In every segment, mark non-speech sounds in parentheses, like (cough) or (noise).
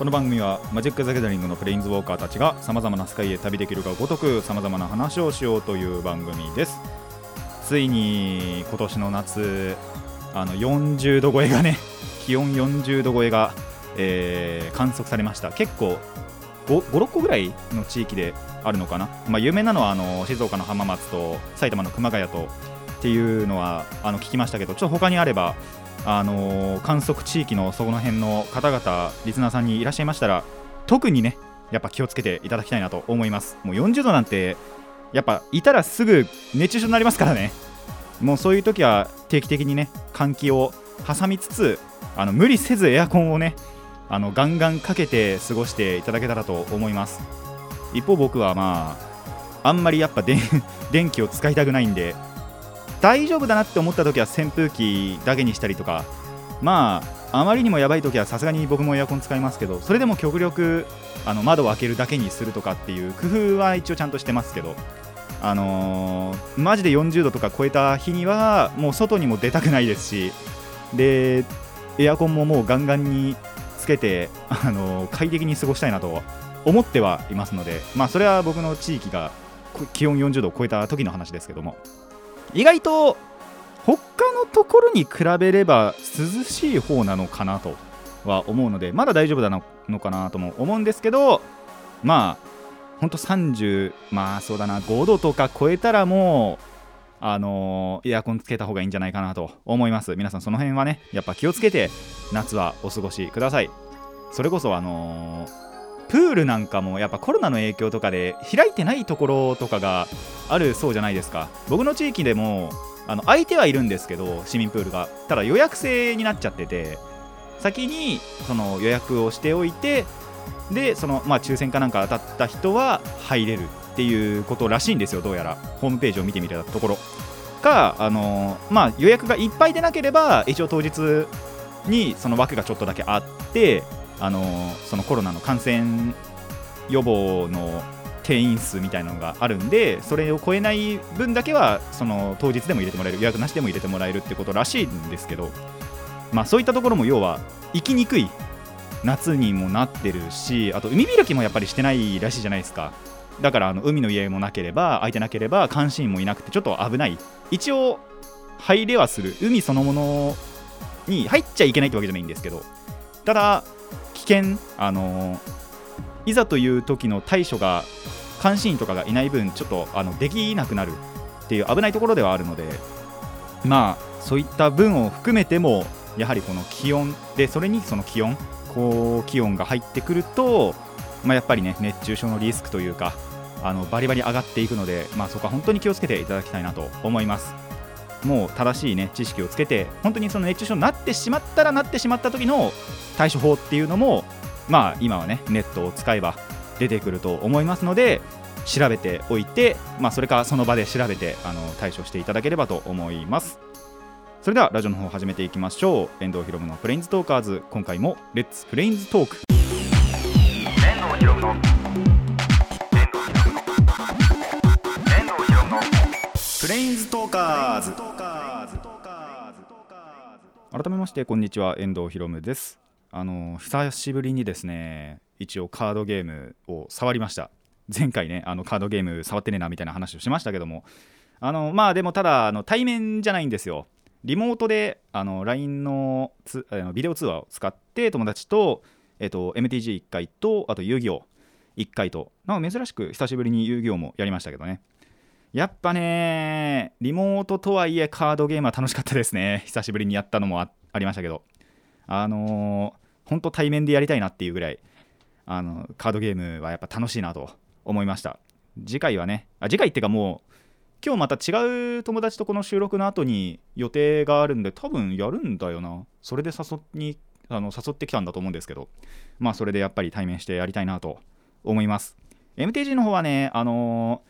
この番組はマジック・ザ・ギャザリングのプレインズウォーカーたちがさまざまな世界へ旅できるがごとくさまざまな話をしようという番組です。ついに今年の夏あの40度超えがね (laughs) 気温40度超えが、えー観測されました。結構56個ぐらいの地域であるのかな、まあ、有名なのはあの静岡の浜松と埼玉の熊谷とっていうのはあの聞きましたけどちょっと他にあればあのー観測地域のそこの辺の方々リスナーさんにいらっしゃいましたら特にねやっぱ気をつけていただきたいなと思います。もう40度なんてやっぱいたらすぐ熱中症になります。からねもうそういう時は定期的にね換気を挟みつつあの無理せずエアコンをねあのガンガンかけて過ごしていただけたらと思います。一方僕はまああんまりやっぱ (laughs) 電気を使いたくないんで大丈夫だなって思った時は扇風機だけにしたりとかまああまりにもやばい時はさすがに僕もエアコン使いますけどそれでも極力あの窓を開けるだけにするとかっていう工夫は一応ちゃんとしてますけどあのーマジで40度とか超えた日にはもう外にも出たくないですしでエアコンももうガンガンにつけて、あのー快適に過ごしたいなと思ってはいますのでまあそれは僕の地域が気温40度を超えた時の話ですけども。意外と他のところに比べれば涼しい方なのかなとは思うのでまだ大丈夫なのかなとも思うんですけどまあほんと30まあそうだな5度とか超えたらもうあのーエアコンつけた方がいいんじゃないかなと思います。皆さんその辺はねやっぱ気をつけて夏はお過ごしください。それこそあのープールなんかもやっぱコロナの影響とかで開いてないところとかがあるそうじゃないですか。僕の地域でもあの空いてはいるんですけど市民プールが。ただ予約制になっちゃってて先にその予約をしておいてでそのまあ抽選かなんか当たった人は入れるっていうことらしいんですよどうやら。ホームページを見てみたところ。かあのまあ予約がいっぱいでなければ一応当日にその枠がちょっとだけあってあのそのコロナの感染予防の定員数みたいなのがあるんでそれを超えない分だけはその当日でも入れてもらえる予約なしでも入れてもらえるってことらしいんですけどまあそういったところも要は行きにくい夏にもなってるしあと海開きもやっぱりしてないらしいじゃないですか。だからあの海の家もなければ空いてなければ監視員もいなくてちょっと危ない。一応入れはする。海そのものに入っちゃいけないってわけじゃないんですけど。ただ険あのいざという時の対処が監視員とかがいない分ちょっとあのできなくなるっていう危ないところではあるのでまあそういった分を含めてもやはりこの気温でそれにその気温高気温が入ってくると、まあ、やっぱりね熱中症のリスクというかあのバリバリ上がっていくので、まあ、そこは本当に気をつけていただきたいなと思います。もう正しいね知識をつけて本当にその熱中症になってしまったらなってしまった時の対処法っていうのもまあ今はねネットを使えば出てくると思いますので調べておいて、まあ、それかその場で調べてあの対処していただければと思います。それではラジオの方始めていきましょう。遠藤ひろむのプレインズトーカーズ。今回もレッツプレインズトーク。遠藤ひろむのレインズトーカーズ改めましてこんにちは遠藤ひろむです。あの久しぶりにですね一応カードゲームを触りました。前回ねあのカードゲーム触ってねえなみたいな話をしましたけどもあのまあでもただあの対面じゃないんですよ。リモートであの LINE のつあのビデオ通話を使って友達と,、えっと MTG1 回とあと遊戯王1回となんか珍しく久しぶりに遊戯王もやりましたけどね。やっぱねリモートとはいえカードゲームは楽しかったですね。(laughs) 久しぶりにやったのもありましたけど。あのー、本当対面でやりたいなっていうぐらいあのカードゲームはやっぱ楽しいなと思いました。次回はねあ次回っていうかもう今日また違う友達とこの収録の後に予定があるんで多分やるんだよな。それで誘にあの誘ってきたんだと思うんですけど。まあそれでやっぱり対面してやりたいなと思います。MTG の方はねあのー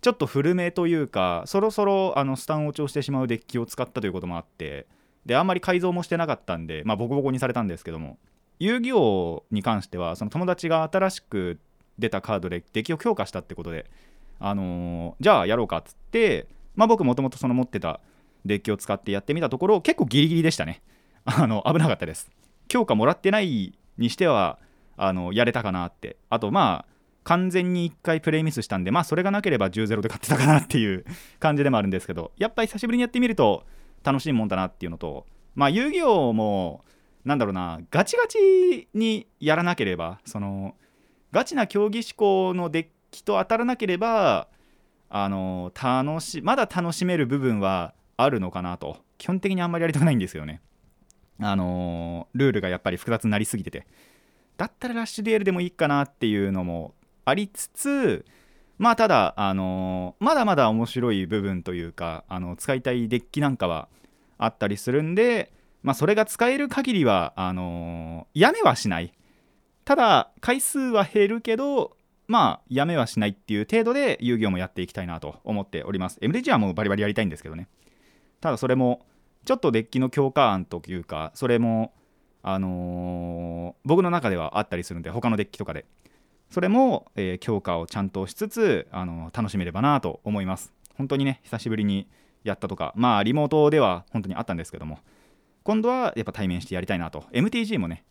ちょっと古めというかそろそろあのスタン落ちをしてしまうデッキを使ったということもあってであんまり改造もしてなかったんで、まあ、ボコボコにされたんですけども遊戯王に関してはその友達が新しく出たカードでデッキを強化したってことで、あのーじゃあやろうかっつって、まあ、僕もともとその持ってたデッキを使ってやってみたところ結構ギリギリでしたね。あの危なかったです。強化もらってないにしてはあのやれたかなって。あとまあ完全に1回プレイミスしたんでまあそれがなければ10-0で勝ってたかなっていう (laughs) 感じでもあるんですけどやっぱり久しぶりにやってみると楽しいもんだなっていうのとまあ遊戯王もなんだろうなガチガチにやらなければそのガチな競技志向のデッキと当たらなければあの楽しまだ楽しめる部分はあるのかなと。基本的にあんまりやりたくないんですよね。あのルールがやっぱり複雑になりすぎてて。だったらラッシュデュエルでもいいかなっていうのもありつつまあただあのまだまだ面白い部分というかあの使いたいデッキなんかはあったりするんでまあそれが使える限りはあのやめはしない。ただ回数は減るけどまあやめはしないっていう程度で遊戯王もやっていきたいなと思っております。MTG はもうバリバリやりたいんですけどね。ただそれもちょっとデッキの強化案というかそれもあのー僕の中ではあったりするんで他のデッキとかで。それも、えー強化をちゃんとしつつ、あの楽しめればなと思います。本当にね久しぶりにやったとかまあリモートでは本当にあったんですけども今度はやっぱ対面してやりたいなと MTG もね、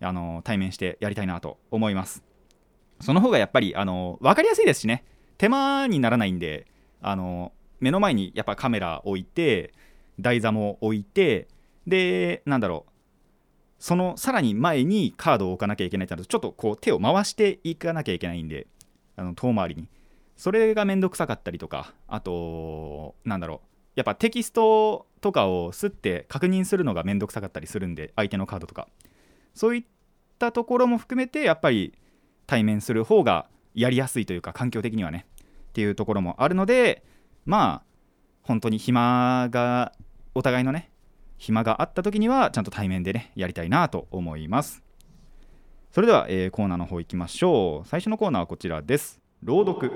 あの対面してやりたいなと思います。その方がやっぱり、あのー分かりやすいですしね手間にならないんで、あの目の前にやっぱカメラ置いて台座も置いてでなんだろうそのさらに前にカードを置かなきゃいけないってなるとちょっとこう手を回していかなきゃいけないんであの遠回りに。それがめんどくさかったりとかあとなんだろう。やっぱテキストとかをすって確認するのがめんどくさかったりするんで相手のカードとか。そういったところも含めてやっぱり対面する方がやりやすいというか環境的にはね。っていうところもあるのでまあ本当に暇がお互いのね暇があった時にはちゃんと対面でねやりたいなと思います。それでは、えーコーナーの方行きましょう。最初のコーナーはこちらです。朗読。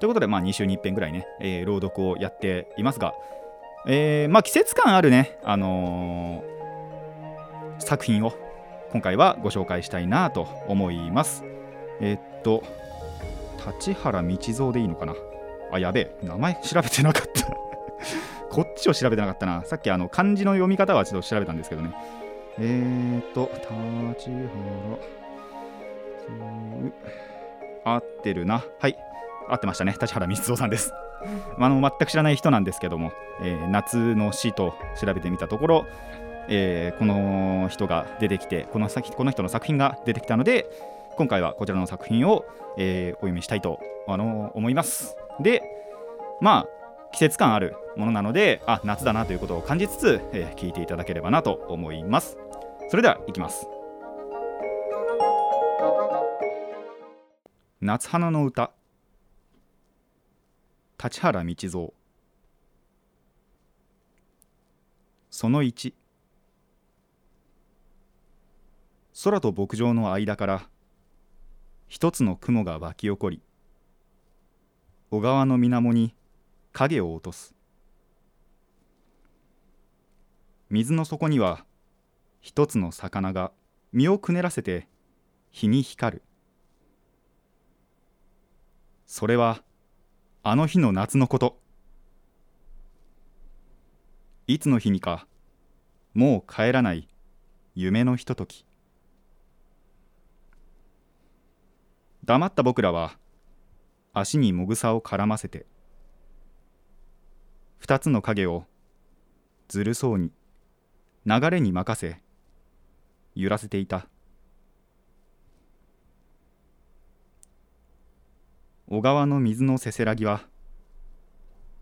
ということで、まあ、2週に1遍ぐらいね、えー朗読をやっていますが、えーまあ、季節感あるね、あのー作品を今回はご紹介したいなと思います。えーっと立原道蔵でいいのかな？あやべえ名前調べてなかった。こっちを調べてなかったな。さっきあの漢字の読み方はちょっと調べたんですけどね。えーっと立原合ってるな。はい。合ってましたね。立原光蔵さんです。あの全く知らない人なんですけども、えー夏の詩と調べてみたところ、えーこの人が出てきてこの先この人の作品が出てきたので今回はこちらの作品を、えーお読みしたいと、あの思います。でまあ季節感あるものなのであ夏だなということを感じつつ、えー聞いていただければなと思います。それではいきます。夏花の歌。立原道蔵その1空と牧場の間から一つの雲が湧き起こり小川の水面に影を落とす。水の底には一つの魚が身をくねらせて日に光る。それはあの日の夏のこと。いつの日にかもう帰らない夢のひととき。黙った僕らは足にもぐさを絡ませて二つの影をずるそうに流れに任せ揺らせていた。小川の水のせせらぎは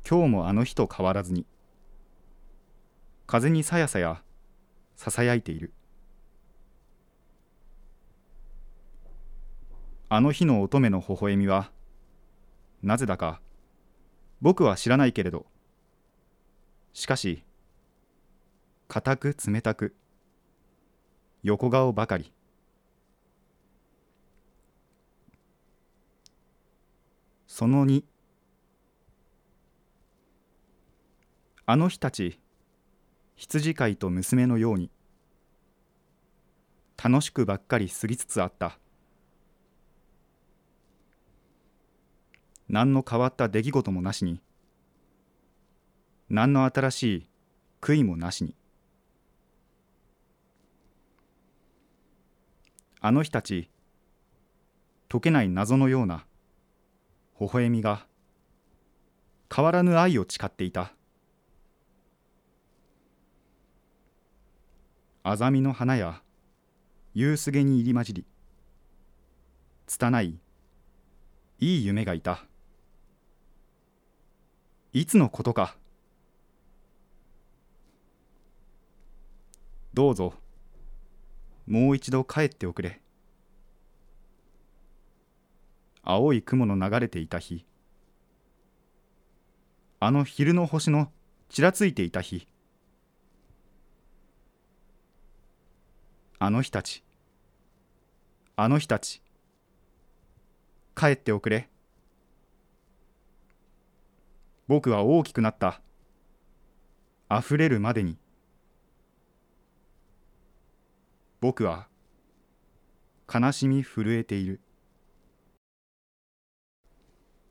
今日もあの日と変わらずに風にさやさやささやいている。あの日の乙女の微笑みはなぜだか僕は知らないけれどしかし固く冷たく横顔ばかり。その2あの日たち羊飼いと娘のように楽しくばっかり過ぎつつあった何の変わった出来事もなしに何の新しい悔いもなしに。あの日たち解けない謎のような微笑みが変わらぬ愛を誓っていた。あざみの花や夕すげに入り混じり拙いいい夢がいた。いつのことかどうぞ。もう一度帰っておくれ。青い雲の流れていた日。あの昼の星のちらついていた日。あの日たち。あの日たち。帰っておくれ。僕は大きくなった。あふれるまでに。僕は悲しみ震えている。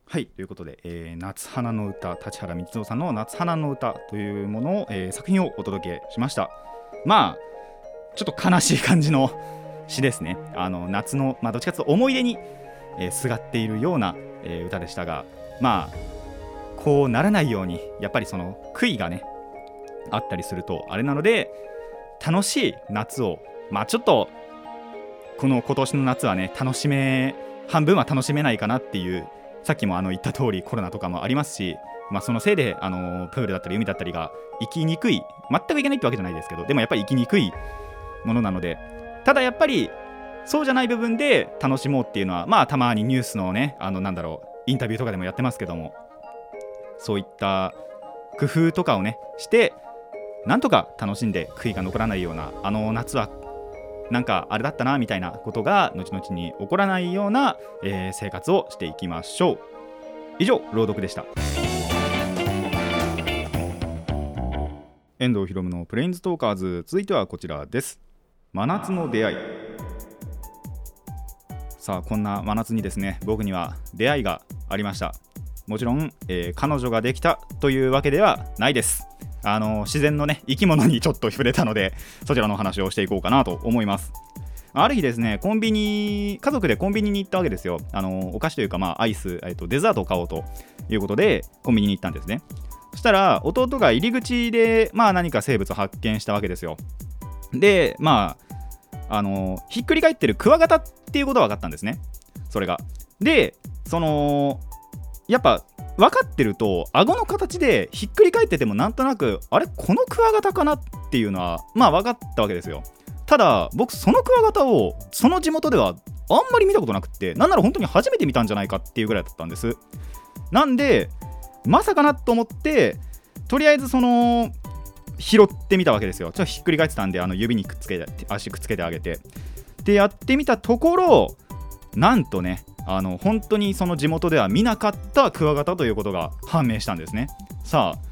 はいということで、えー夏花の歌立原光雄さんの夏花の歌というものを、えー作品をお届けしました。まあちょっと悲しい感じの詩ですね。あの夏の、まあ、どっちかというと思い出に、えーすがっているような、えー歌でしたがまあこうならないようにやっぱりその悔いがねあったりするとあれなので楽しい夏をまあちょっとこの今年の夏はね楽しめ半分は楽しめないかなっていうさっきもあの言った通りコロナとかもありますし、まあ、そのせいであのプールだったり海だったりが行きにくい全く行けないってわけじゃないですけどでもやっぱり行きにくいものなのでただやっぱりそうじゃない部分で楽しもうっていうのはまあたまにニュースのねあのなんだろうインタビューとかでもやってますけどもそういった工夫とかをねしてなんとか楽しんで悔いが残らないようなあの夏はなんかあれだったなみたいなことが後々に起こらないような、えー生活をしていきましょう。以上朗読でした。遠藤ひろむのプレインズトーカーズ。続いてはこちらです。真夏の出会い。さあこんな真夏にですね僕には出会いがありました。もちろん、えー彼女ができたというわけではないです。あの自然のね生き物にちょっと触れたのでそちらの話をしていこうかなと思います。ある日ですねコンビニ家族でコンビニに行ったわけですよ。あのお菓子というかまあアイス、えっと、デザートを買おうということでコンビニに行ったんですね。そしたら弟が入り口でまあ何か生物を発見したわけですよ。でまああのひっくり返ってるクワガタっていうことは分かったんですね。それが。でそのやっぱ分かってると顎の形でひっくり返っててもなんとなくあれこのクワガタかなっていうのはまあ分かったわけですよ。ただ僕そのクワガタをその地元ではあんまり見たことなくってなんなら本当に初めて見たんじゃないかっていうぐらいだったんです。なんでまさかなと思ってとりあえずその拾ってみたわけですよ。ちょっとひっくり返ってたんであの指にくっつけて足くっつけてあげて。でやってみたところなんとねあの本当にその地元では見なかったクワガタということが判明したんですね。さあ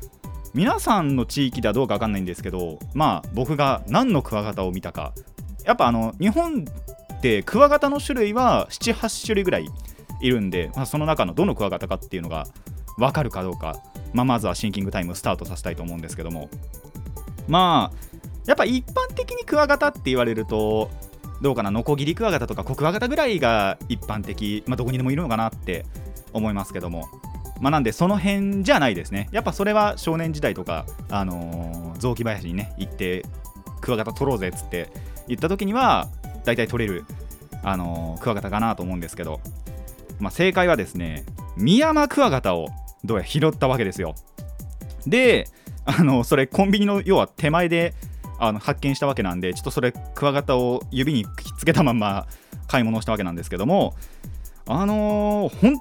皆さんの地域ではどうか分かんないんですけどまあ僕が何のクワガタを見たか。やっぱあの日本ってクワガタの種類は78種類ぐらいいるんで、まあ、その中のどのクワガタかっていうのが分かるかどうか、まあ、まずはシンキングタイムスタートさせたいと思うんですけども。まあやっぱ一般的にクワガタって言われるとどうかなノコギリクワガタとかコクワガタぐらいが一般的、まあ、どこにでもいるのかなって思いますけども。まあ、なんでその辺じゃないですね。やっぱそれは少年時代とか、あのー雑木林にね行ってクワガタ取ろうぜっつって言った時には大体取れる、あのークワガタかなと思うんですけど、まあ、正解はですねミヤマクワガタをどうやら拾ったわけですよ。であのそれコンビニの要は手前であの発見したわけなんでちょっとそれクワガタを指にきっつけたまま買い物をしたわけなんですけどもあのー、ほん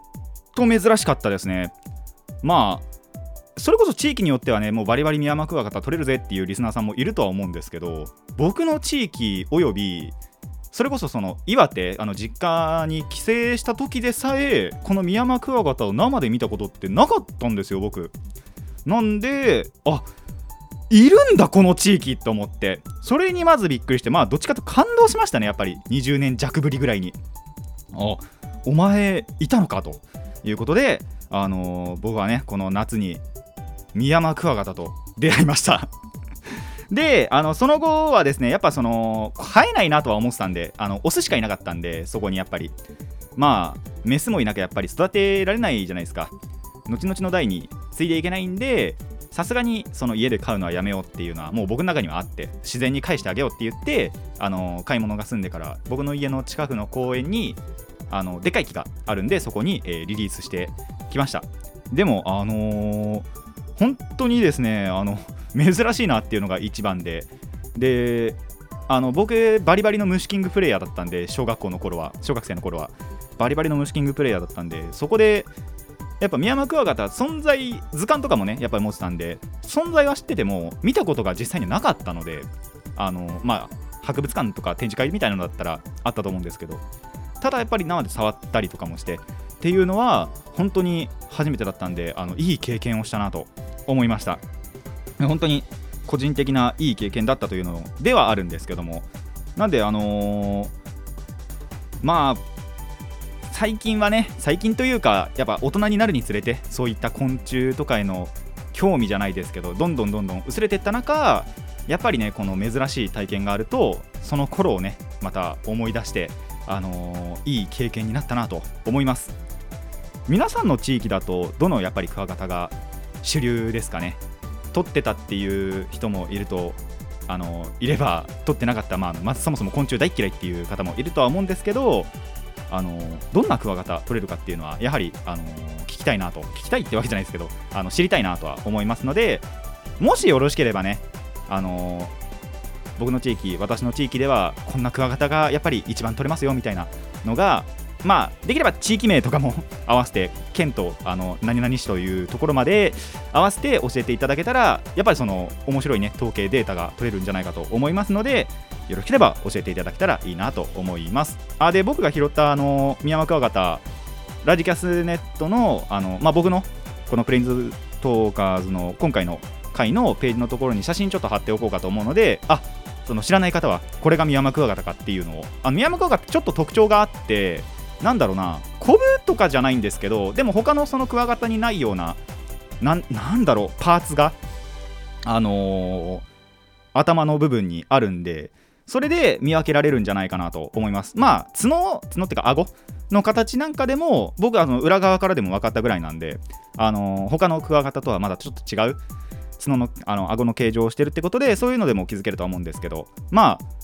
と珍しかったですね。まあそれこそ地域によってはねもうバリバリミヤマクワガタ取れるぜっていうリスナーさんもいるとは思うんですけど僕の地域およびそれこそその岩手あの実家に帰省した時でさえこのミヤマクワガタを生で見たことってなかったんですよ僕。なんであいるんだこの地域と思って。それにまずびっくりしてまあどっちかと感動しましたねやっぱり。20年弱ぶりぐらいに。あお前いたのかと。いうことであのー僕はねこの夏にミヤマクワガタと出会いました。(laughs) であのその後はですねやっぱその生えないなとは思ってたんであのオスしかいなかったんでそこにやっぱり。まあメスもいなきゃやっぱり育てられないじゃないですか。後々の代に継いでいけないんでさすがにその家で飼うのはやめようっていうのはもう僕の中にはあって自然に返してあげようって言ってあの買い物が済んでから僕の家の近くの公園にあのでかい木があるんでそこに、えーリリースしてきました。でもあのー本当にですねあの珍しいなっていうのが一番で。であの僕バリバリの虫キングプレイヤーだったんで小学校の頃は小学生の頃は。バリバリの虫キングプレイヤーだったんでそこでやっぱミヤマクワガタ存在図鑑とかもねやっぱり持ってたんで存在は知ってても見たことが実際になかったのであのまあ博物館とか展示会みたいなのだったらあったと思うんですけどただやっぱり生で触ったりとかもしてっていうのは本当に初めてだったんであのいい経験をしたなと思いました。本当に個人的ないい経験だったというのではあるんですけどもなんであのーまあ最近はね最近というかやっぱ大人になるにつれてそういった昆虫とかへの興味じゃないですけどどんどんどんどん薄れていった中やっぱりねこの珍しい体験があるとその頃をねまた思い出してあのーいい経験になったなと思います。皆さんの地域だとどのやっぱりクワガタが主流ですかね？取ってたっていう人もいるとあのいれば取ってなかった、まあ、まずそもそも昆虫大嫌いっていう方もいるとは思うんですけどあのどんなクワガタ取れるかっていうのはやはりあの聞きたいなと聞きたいってわけじゃないですけどあの知りたいなとは思いますのでもしよろしければねあの僕の地域私の地域ではこんなクワガタがやっぱり一番取れますよみたいなのがまあできれば地域名とかも合わせて県とあの何々市というところまで合わせて教えていただけたらやっぱりその面白いね統計データが取れるんじゃないかと思いますのでよろしければ教えていただけたらいいなと思います。あで僕が拾ったあのミヤマクワガタラジキャスネットのあの、まあ、僕のこのプレインズトーカーズの今回の回のページのところに写真ちょっと貼っておこうかと思うのであその知らない方はこれがミヤマクワガタかっていうのを。あのミヤマクワガタちょっと特徴があってなんだろうなコブとかじゃないんですけどでも他のそのクワガタにないようななんなんだろうパーツがあのー頭の部分にあるんでそれで見分けられるんじゃないかなと思います。まあ角角っていうか顎の形なんかでも僕はあの裏側からでも分かったぐらいなんであのー他のクワガタとはまだちょっと違う角のあの顎の形状をしてるってことでそういうのでも気づけるとは思うんですけどまあ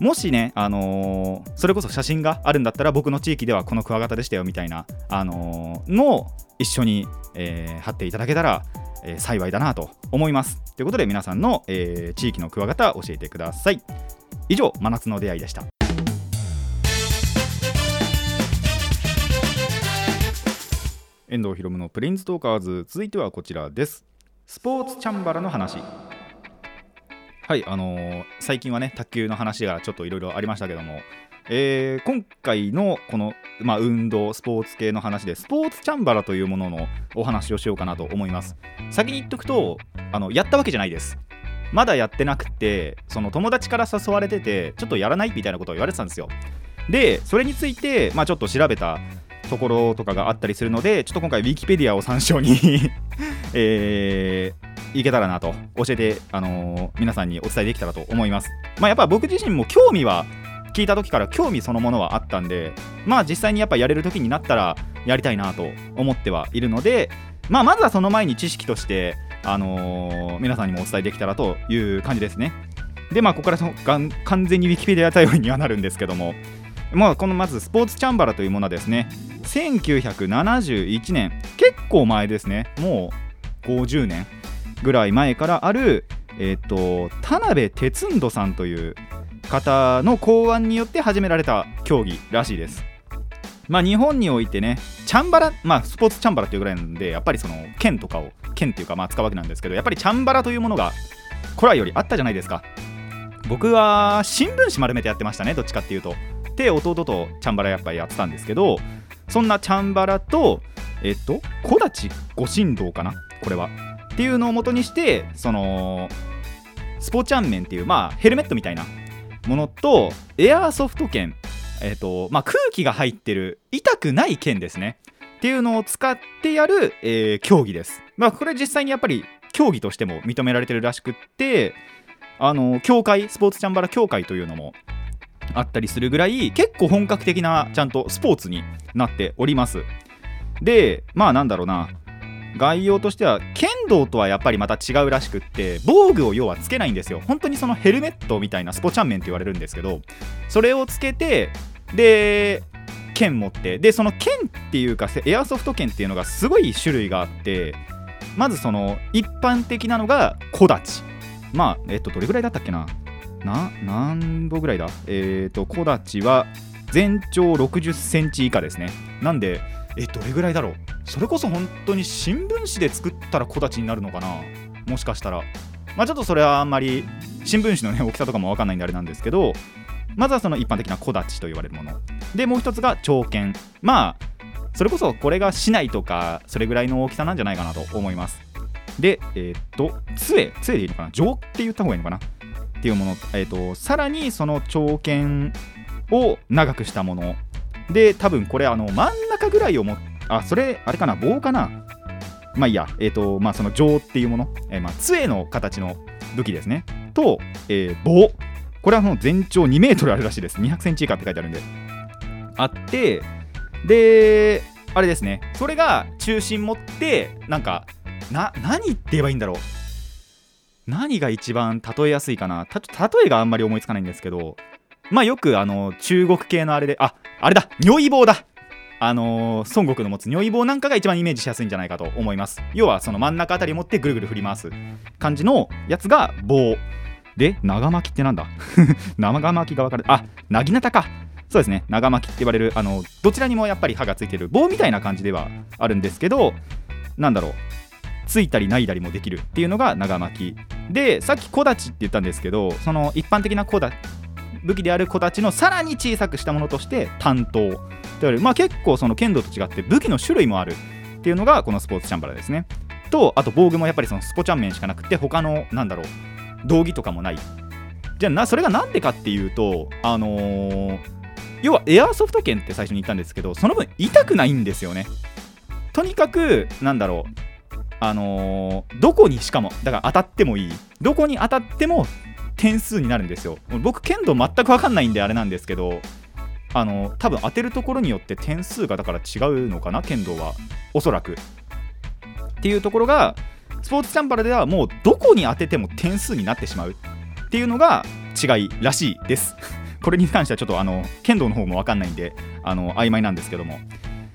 もしね、あのーそれこそ写真があるんだったら僕の地域ではこのクワガタでしたよみたいな、あのーのを一緒に、えー貼っていただけたら、えー幸いだなと思います。ということで皆さんの、えー地域のクワガタ教えてください。以上、真夏の出会いでした。遠藤ひろむのプレインズトーカーズ続いてはこちらですスポーツチャンバラの話はいあのー最近はね卓球の話がちょっといろいろありましたけども、えー今回のこの、まあ、運動スポーツ系の話でスポーツチャンバラというもののお話をしようかなと思います。先に言っとくとあのやったわけじゃないです。まだやってなくてその友達から誘われててちょっとやらないみたいなことを言われてたんですよ。でそれについて、まあ、ちょっと調べたところとかがあったりするのでちょっと今回ウィキペディアを参照に (laughs) えーいけたらなと教えて、あのー皆さんにお伝えできたらと思います。まあやっぱ僕自身も興味は聞いた時から興味そのものはあったんでまあ実際にやっぱやれる時になったらやりたいなと思ってはいるのでまあまずはその前に知識としてあのー皆さんにもお伝えできたらという感じですね。でまあここから完全にウィキペディア頼りにはなるんですけどもまあこのまずスポーツチャンバラというものはですね1971年結構前ですね。もう50年。ぐらい前からあるえっ、と田辺哲人さんという方の考案によって始められた競技らしいです。まあ日本においてねチャンバラまあスポーツチャンバラっていうぐらいなんでやっぱりその剣とかを剣っていうかまあ使うわけなんですけどやっぱりチャンバラというものが古来よりあったじゃないですか。僕は新聞紙丸めてやってましたねどっちかっていうと。って弟とチャンバラやっぱりやってたんですけどそんなチャンバラとえっと小立五神道かなこれは。っていうのを元にしてそのスポチャンメンっていうまあヘルメットみたいなものとエアーソフト剣えっとまあ空気が入ってる痛くない剣ですね。っていうのを使ってやる、えー競技です。まあこれ実際にやっぱり競技としても認められてるらしくってあの協会スポーツチャンバラ協会というのもあったりするぐらい結構本格的なちゃんとスポーツになっております。でまあなんだろうな。概要としては剣道とはやっぱりまた違うらしくって防具を要はつけないんですよ。本当にそのヘルメットみたいなスポチャンメンって言われるんですけどそれをつけてで剣持ってでその剣っていうかエアソフト剣っていうのがすごい種類があってまずその一般的なのが小立。ちまあえっとどれぐらいだったっけな？な何歩ぐらいだ？えっ、と小立ちは全長60センチ以下ですね。なんでえどれぐらいだろう？それこそ本当に新聞紙で作ったら小立になるのかな？もしかしたら。まあちょっとそれはあんまり新聞紙のね大きさとかも分かんないんであれなんですけどまずはその一般的な小立と言われるもの。でもう一つが長剣まあそれこそこれが市内とかそれぐらいの大きさなんじゃないかなと思います。でえーっと杖。杖でいいのかな？上って言った方がいいのかな？っていうもの、えーっとさらにその長剣を長くしたもの。で多分これあの真ん中ぐらいをもあそれあれかな棒かな？まあいいや。えっ、とまあその杖っていうもの、えーまあ杖の形の武器ですね。と、えー棒。これはもう全長2メートルあるらしいです。200センチ以下って書いてあるんで。あってであれですね。それが中心持ってなんかな何って言えばいいんだろう。何が一番例えやすいかな。た例えがあんまり思いつかないんですけど。まあよくあの中国系のあれでああれだ。如意棒だ。あのー孫悟空の持つ如意棒なんかが一番イメージしやすいんじゃないかと思います。要はその真ん中あたり持ってぐるぐる振り回す感じのやつが棒で長巻きってなんだ？(laughs) 長巻きが分かる。あなぎなたか。そうですね。長巻きって言われるあのどちらにもやっぱり刃がついてる棒みたいな感じではあるんですけどなんだろう。ついたりないだりもできるっていうのが長巻き。でさっき小立ちって言ったんですけどその一般的な小立武器である小立ちのさらに小さくしたものとして担当と言われる。まあ結構その剣道と違って武器の種類もあるっていうのがこのスポーツチャンバラですね。とあと防具もやっぱりそのスポチャン面しかなくて他のなんだろう道着とかもない。じゃあそれがなんでかっていうとあのー要はエアーソフト剣って最初に言ったんですけどその分痛くないんですよね。とにかくなんだろうあのーどこにしかもだから当たってもいい。どこに当たっても点数になるんですよ。僕剣道全く分かんないんであれなんですけどあの多分当てるところによって点数がだから違うのかな剣道は。おそらく。っていうところがスポーツチャンバラではもうどこに当てても点数になってしまう。っていうのが違いらしいです。(laughs) これに関してはちょっとあの剣道の方も分かんないんであの曖昧なんですけども。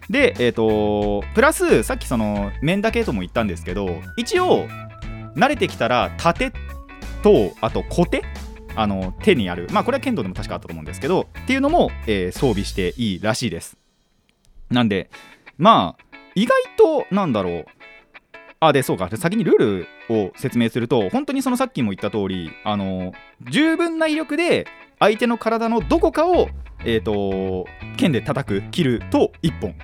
でえっ、とプラスさっきその面だけとも言ったんですけど一応慣れてきたら盾とあと小手あの手にある。まあこれは剣道でも確かあったと思うんですけどっていうのも、えー装備していいらしいです。なんでまあ意外となんだろう。あでそうか。先にルールを説明すると本当にそのさっきも言った通りあの十分な威力で相手の体のどこかをえっ、と剣で叩く切ると1本。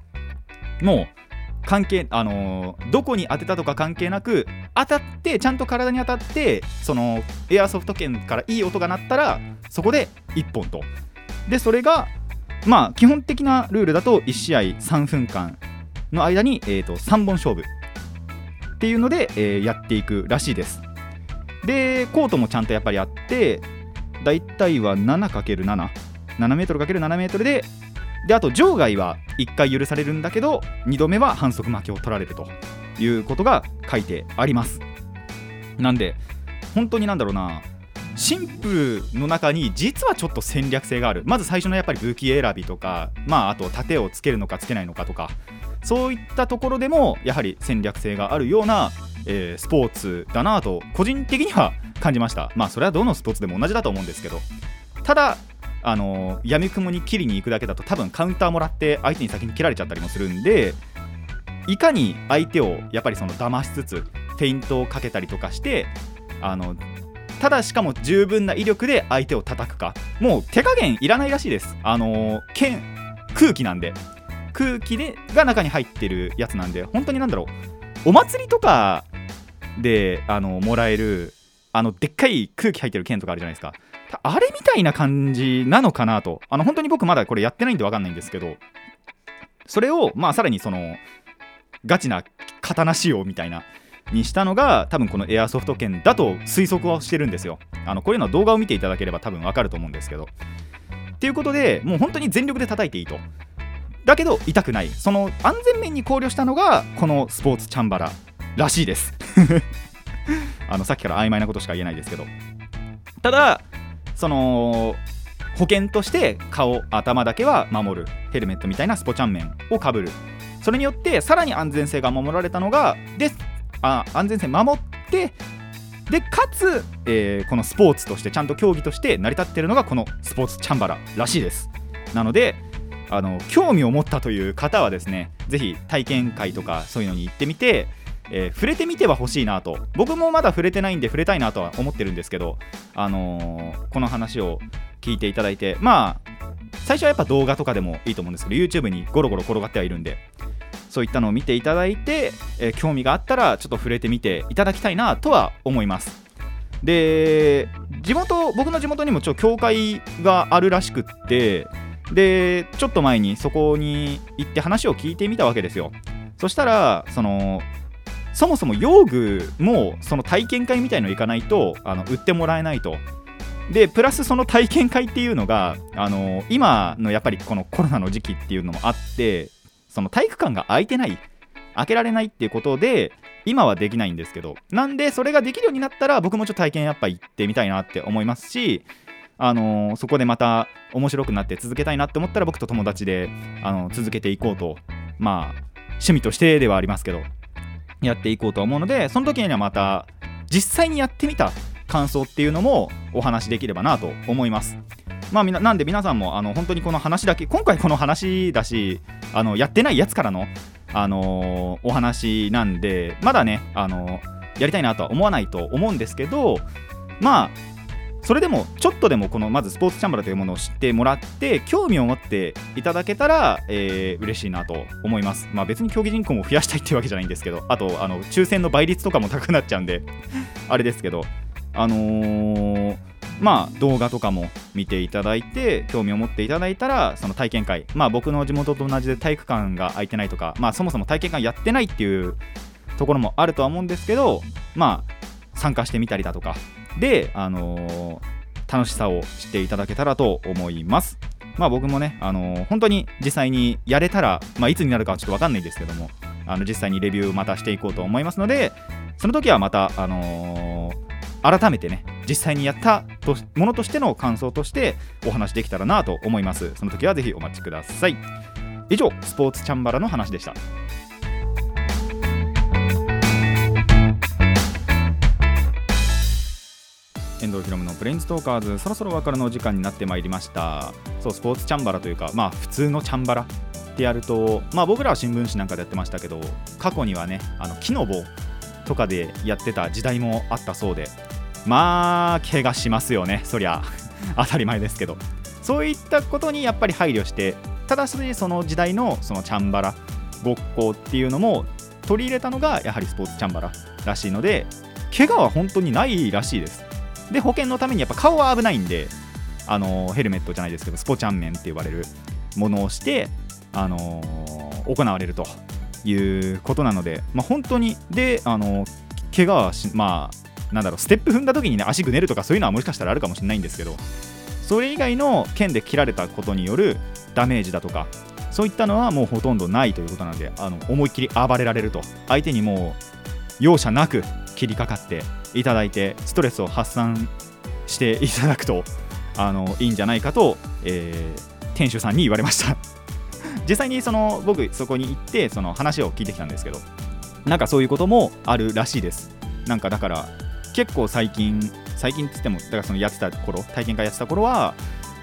もう関係あのーどこに当てたとか関係なく当たってちゃんと体に当たってそのエアソフト剣からいい音が鳴ったらそこで1本と。でそれがまあ基本的なルールだと1試合3分間の間に、えー、と3本勝負っていうので、えーやっていくらしいです。でコートもちゃんとやっぱりあってだいたいは 7×7 7メートル ×7 メートルでであと場外は1回許されるんだけど2度目は反則負けを取られるということが書いてあります。なんで本当になんだろうなシンプルの中に実はちょっと戦略性がある。まず最初のやっぱり武器選びとかまああと盾をつけるのかつけないのかとかそういったところでもやはり戦略性があるような、えースポーツだなと個人的には感じました。まあそれはどのスポーツでも同じだと思うんですけど。ただあのー、闇雲に切りに行くだけだと多分カウンターもらって相手に先に切られちゃったりもするんでいかに相手をやっぱりその騙しつつフェイントをかけたりとかしてあのただしかも十分な威力で相手を叩くか。もう手加減いらないらしいです。あの剣空気なんで。空気でが中に入ってるやつなんで本当になんだろう。お祭りとかであのもらえるあのでっかい空気入ってる剣とかあるじゃないですか。あれみたいな感じなのかなと。あの本当に僕まだこれやってないんで分かんないんですけど。それをまあさらにそのガチな刀仕様みたいなにしたのが多分このエアソフト剣だと推測をしてるんですよ。あのこういうのは動画を見ていただければ多分わかると思うんですけど。っていうことでもう本当に全力で叩いていいと。だけど痛くない。その安全面に考慮したのがこのスポーツチャンバラらしいです。(laughs) あのさっきから曖昧なことしか言えないですけど。ただその保険として顔頭だけは守る。ヘルメットみたいなスポチャン面をかぶる。それによってさらに安全性が守られたのがであ安全性守ってでかつ、えーこのスポーツとしてちゃんと競技として成り立っているのがこのスポーツチャンバラらしいです。なのであの興味を持ったという方はですねぜひ体験会とかそういうのに行ってみて、えー触れてみては欲しいなと。僕もまだ触れてないんで触れたいなとは思ってるんですけど、あのーこの話を聞いていただいてまあ最初はやっぱ動画とかでもいいと思うんですけど YouTube にゴロゴロ転がってはいるんでそういったのを見ていただいて、えー興味があったらちょっと触れてみていただきたいなとは思います。で地元僕の地元にもちょ教会があるらしくってでちょっと前にそこに行って話を聞いてみたわけですよ。そしたらそのそもそも用具もその体験会みたいの行かないとあの売ってもらえないと。でプラスその体験会っていうのがあの今のやっぱりこのコロナの時期っていうのもあってその体育館が空いてない開けられないっていうことで今はできないんですけど。なんでそれができるようになったら僕もちょっと体験やっぱ行ってみたいなって思いますしあのそこでまた面白くなって続けたいなって思ったら僕と友達であの続けていこうとまあ趣味としてではありますけど。やっていこうと思うのでその時にはまた実際にやってみた感想っていうのもお話しできればなと思います。まあ、みななんで皆さんもあの本当にこの話だけ今回この話だしあのやってないやつからの、あのーお話なんでまだね、あのーやりたいなとは思わないと思うんですけどまあそれでもちょっとでもこのまずスポーツチャンバラというものを知ってもらって興味を持っていただけたら、えー嬉しいなと思います。まあ別に競技人口も増やしたいっていうわけじゃないんですけどあとあの抽選の倍率とかも高くなっちゃうんで (laughs) あれですけどあのーまあ動画とかも見ていただいて興味を持っていただいたらその体験会。まあ僕の地元と同じで体育館が空いてないとかまあそもそも体験会やってないっていうところもあるとは思うんですけどまあ参加してみたりだとかであのー楽しさを知っていただけたらと思います。まあ僕もねあのー本当に実際にやれたらまあいつになるかはちょっと分かんないんですけどもあの実際にレビューまたしていこうと思いますのでその時はまたあのー改めてね実際にやったとものとしての感想としてお話できたらなと思います。その時はぜひお待ちください。以上スポーツチャンバラの話でした。遠藤ひろむのブレインズトーカーズ。そろそろお別れのお時間になってまいりました。そうスポーツチャンバラというかまあ普通のチャンバラってやるとまあ僕らは新聞紙なんかでやってましたけど過去にはねあの木の棒とかでやってた時代もあったそうでまあ怪我しますよね。そりゃ (laughs) 当たり前ですけど。そういったことにやっぱり配慮してただしその時代のそのチャンバラごっこっていうのも取り入れたのがやはりスポーツチャンバラらしいので怪我は本当にないらしいです。で保険のためにやっぱ顔は危ないんであのヘルメットじゃないですけどスポチャン面って呼ばれるものをしてあの行われるということなので、まあ、本当にであの怪我はしまあなんだろうステップ踏んだ時にね足ぐねるとかそういうのはもしかしたらあるかもしれないんですけどそれ以外の剣で切られたことによるダメージだとかそういったのはもうほとんどないということなのであの思いっきり暴れられると相手にもう容赦なく切りかかっていただいてストレスを発散していただくとあのいいんじゃないかと、えー店主さんに言われました。(laughs) 実際にその僕そこに行ってその話を聞いてきたんですけどなんかそういうこともあるらしいです。なんかだから結構最近最近っつってもだからそのやってた頃体験会やってた頃は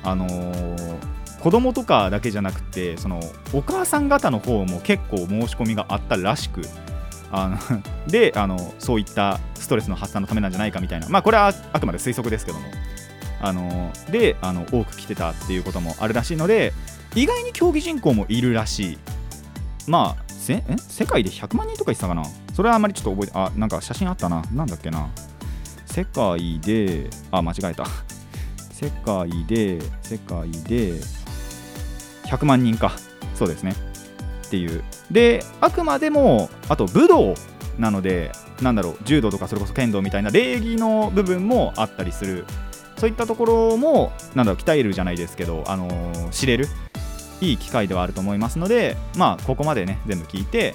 あのー子供とかだけじゃなくてそのお母さん方の方も結構申し込みがあったらしくあの (laughs) であのそういったストレスの発散のためなんじゃないかみたいな。まあこれはあくまで推測ですけども。あのであの多く来てたっていうこともあるらしいので意外に競技人口もいるらしい。まあせえ世界で100万人とか言ってたかな？それはあまりちょっと覚えてあなんか写真あったな。なんだっけな。世界であ間違えた。世界で世界で100万人か。そうですね。っていう。であくまでもあと武道なのでなんだろう柔道とかそれこそ剣道みたいな礼儀の部分もあったりする。そういったところもなんだろう鍛えるじゃないですけど、あのー知れる。いい機会ではあると思いますのでまあここまでね全部聞いて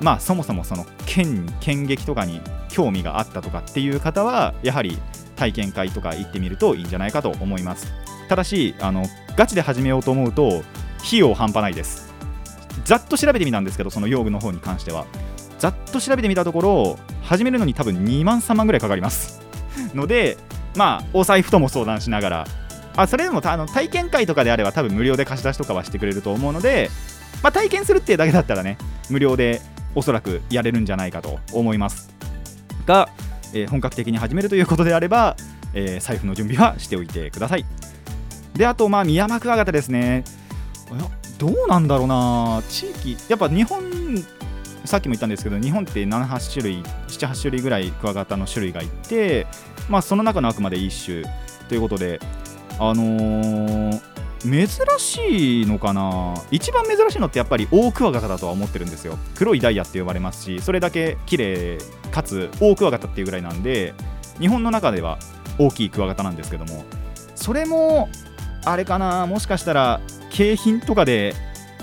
まあそもそもその剣剣撃とかに興味があったとかっていう方はやはり体験会とか行ってみるといいんじゃないかと思います。ただしあのガチで始めようと思うと費用半端ないです。ざっと調べてみたんですけどその用具の方に関しては。ざっと調べてみたところ始めるのに多分2万3万ぐらいかかります。のでまあお財布とも相談しながら。あそれでもあの体験会とかであれば多分無料で貸し出しとかはしてくれると思うので、まあ、体験するっていうだけだったらね無料でおそらくやれるんじゃないかと思います。が、えー本格的に始めるということであれば、えー財布の準備はしておいてください。であとまあミヤマクワガタですね。どうなんだろうな。地域やっぱ日本さっきも言ったんですけど日本って78種類78種類ぐらいクワガタの種類がいてまあその中のあくまで一種ということであのー珍しいのかな。一番珍しいのってやっぱり大クワガタだとは思ってるんですよ。黒いダイヤって呼ばれますしそれだけ綺麗かつ大クワガタっていうぐらいなんで日本の中では大きいクワガタなんですけどもそれもあれかなもしかしたら景品とかで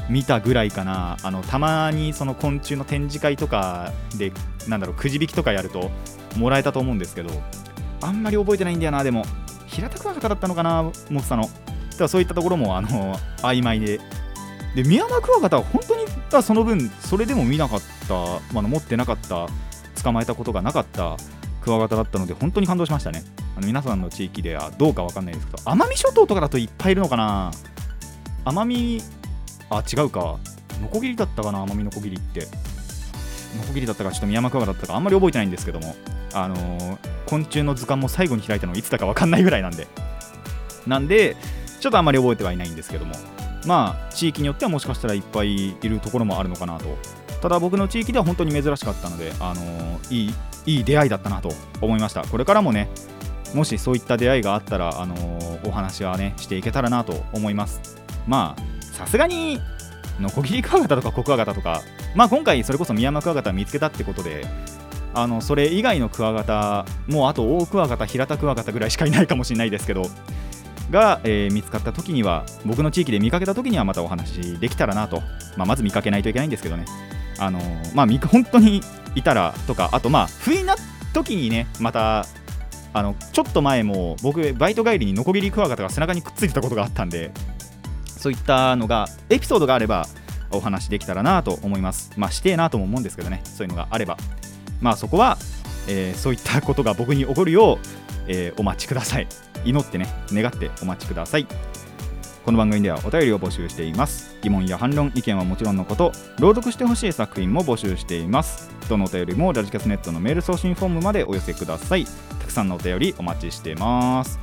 見たぐらいかな。あのたまにその昆虫の展示会とかでなんだろうくじ引きとかやるともらえたと思うんですけどあんまり覚えてないんだよな。でも平田クワガタだったのかな持ってたの。だからそういったところもあの曖昧で。でミヤマクワガタは本当にだその分それでも見なかった、まあ、持ってなかった。捕まえたことがなかった。クワガタだったので本当に感動しましたね。あの皆さんの地域ではどうかわかんないですけど奄美諸島とかだといっぱいいるのかな。奄美あ違うか。ノコギリだったかな奄美ノコギリって。ノコギリだったかちょっとミヤマクワガだったかあんまり覚えてないんですけども。あのー昆虫の図鑑も最後に開いたのいつだかわかんないぐらいなんで。なんでちょっとあんまり覚えてはいないんですけども。まあ地域によってはもしかしたらいっぱいいるところもあるのかなと。ただ僕の地域では本当に珍しかったので、あのーいいいい出会いだったなと思いました。これからもねもしそういった出会いがあったら、あのーお話はねしていけたらなと思います。まあさすがにノコギリクワガタとかコクワガタとかまあ今回それこそミヤマクワガタ見つけたってことであのそれ以外のクワガタもうあと大クワガタ平田クワガタぐらいしかいないかもしれないですけどが、えー見つかった時には僕の地域で見かけた時にはまたお話できたらなと、まあ、まず見かけないといけないんですけどね。あのーまあ本当にいたらとかあとまあ不意な時にねまたあのちょっと前も僕バイト帰りにノコギリクワガタが背中にくっついてたことがあったんでそういったのがエピソードがあればお話できたらなと思います。まあしてえなとも思うんですけどね。そういうのがあれば。まあそこは、えーそういったことが僕に起こるよう、えーお待ちください。祈ってね。願ってお待ちください。この番組ではお便りを募集しています。疑問や反論意見はもちろんのこと朗読してほしい作品も募集しています。どのお便りもラジキャスネットのメール送信フォームまでお寄せください。たくさんのお便りお待ちしてます。